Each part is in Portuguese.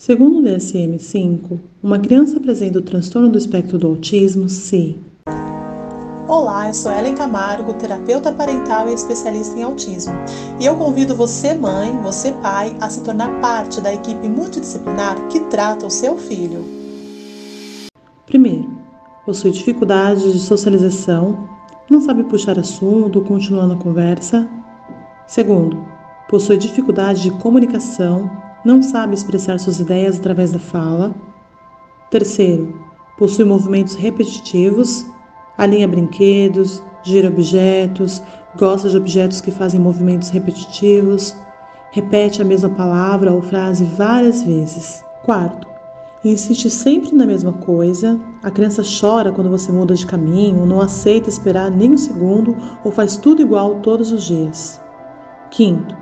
Segundo o DSM-5, uma criança apresenta o transtorno do espectro do autismo se Olá, eu sou Ellen Camargo, terapeuta parental e especialista em autismo. E eu convido você, mãe, você, pai, a se tornar parte da equipe multidisciplinar que trata o seu filho. Primeiro, possui dificuldade de socialização, não sabe puxar assunto, continuando a conversa. Segundo, possui dificuldade de comunicação, não sabe expressar suas ideias através da fala. Terceiro, possui movimentos repetitivos, alinha brinquedos, gira objetos, gosta de objetos que fazem movimentos repetitivos, repete a mesma palavra ou frase várias vezes. Quarto, insiste sempre na mesma coisa, a criança chora quando você muda de caminho, não aceita esperar nem um segundo ou faz tudo igual todos os dias. Quinto,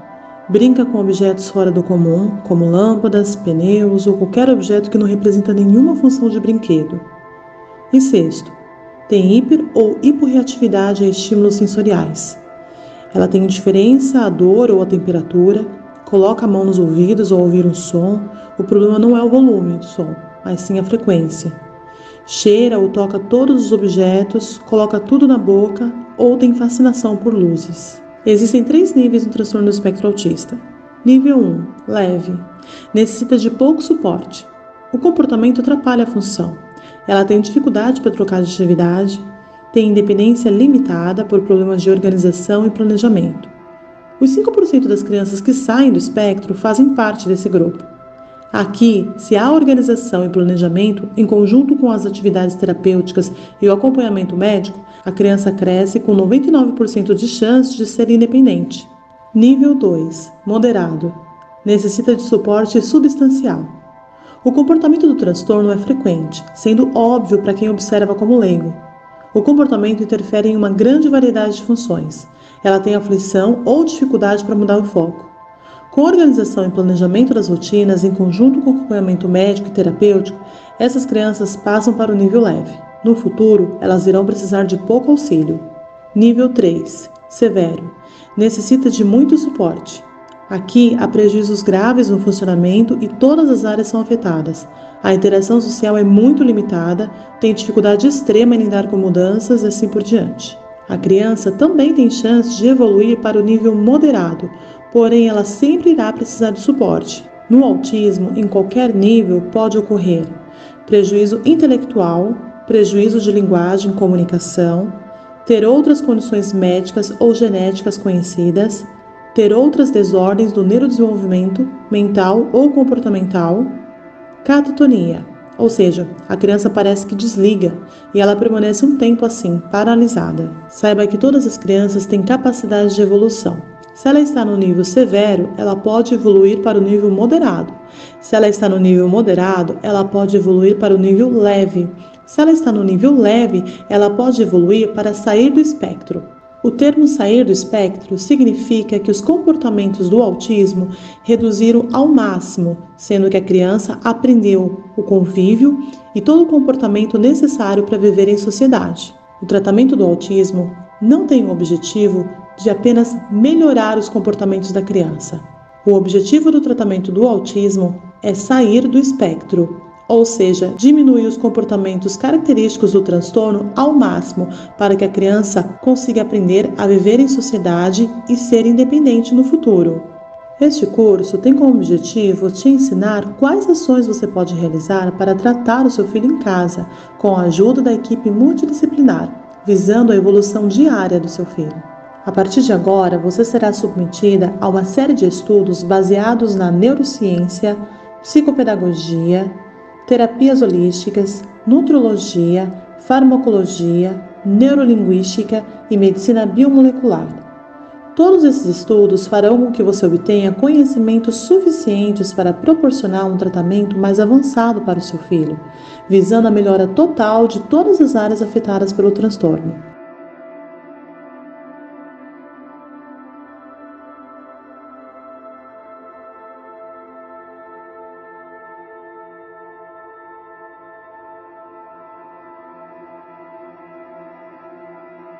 brinca com objetos fora do comum, como lâmpadas, pneus ou qualquer objeto que não representa nenhuma função de brinquedo. E sexto, tem hiper ou hiporreatividade a estímulos sensoriais. Ela tem indiferença à dor ou à temperatura, coloca a mão nos ouvidos ao ouvir um som. O problema não é o volume do som, mas sim a frequência. Cheira ou toca todos os objetos, coloca tudo na boca ou tem fascinação por luzes. Existem três níveis no transtorno do espectro autista. Nível 1, leve, necessita de pouco suporte. O comportamento atrapalha a função. Ela tem dificuldade para trocar de atividade, tem independência limitada por problemas de organização e planejamento. Os 5% das crianças que saem do espectro fazem parte desse grupo. Aqui, se há organização e planejamento, em conjunto com as atividades terapêuticas e o acompanhamento médico, a criança cresce com 99% de chance de ser independente. Nível 2 Moderado necessita de suporte substancial. O comportamento do transtorno é frequente, sendo óbvio para quem observa como leigo. O comportamento interfere em uma grande variedade de funções. Ela tem aflição ou dificuldade para mudar o foco. Com organização e planejamento das rotinas, em conjunto com acompanhamento médico e terapêutico, essas crianças passam para o nível leve. No futuro, elas irão precisar de pouco auxílio. Nível 3 Severo necessita de muito suporte. Aqui há prejuízos graves no funcionamento e todas as áreas são afetadas. A interação social é muito limitada, tem dificuldade extrema em lidar com mudanças e assim por diante. A criança também tem chance de evoluir para o nível moderado, porém ela sempre irá precisar de suporte. No autismo, em qualquer nível, pode ocorrer prejuízo intelectual, prejuízo de linguagem e comunicação, ter outras condições médicas ou genéticas conhecidas, ter outras desordens do neurodesenvolvimento mental ou comportamental, catatonia, ou seja, a criança parece que desliga e ela permanece um tempo assim, paralisada. Saiba que todas as crianças têm capacidade de evolução. Se ela está no nível severo, ela pode evoluir para o nível moderado. Se ela está no nível moderado, ela pode evoluir para o nível leve. Se ela está no nível leve, ela pode evoluir para sair do espectro. O termo sair do espectro significa que os comportamentos do autismo reduziram ao máximo, sendo que a criança aprendeu o convívio e todo o comportamento necessário para viver em sociedade. O tratamento do autismo não tem o objetivo de apenas melhorar os comportamentos da criança. O objetivo do tratamento do autismo é sair do espectro ou seja, diminuir os comportamentos característicos do transtorno ao máximo para que a criança consiga aprender a viver em sociedade e ser independente no futuro. Este curso tem como objetivo te ensinar quais ações você pode realizar para tratar o seu filho em casa, com a ajuda da equipe multidisciplinar, visando a evolução diária do seu filho. A partir de agora, você será submetida a uma série de estudos baseados na neurociência, psicopedagogia, terapias holísticas, nutrologia, farmacologia, neurolinguística e medicina biomolecular. Todos esses estudos farão com que você obtenha conhecimentos suficientes para proporcionar um tratamento mais avançado para o seu filho, visando a melhora total de todas as áreas afetadas pelo transtorno.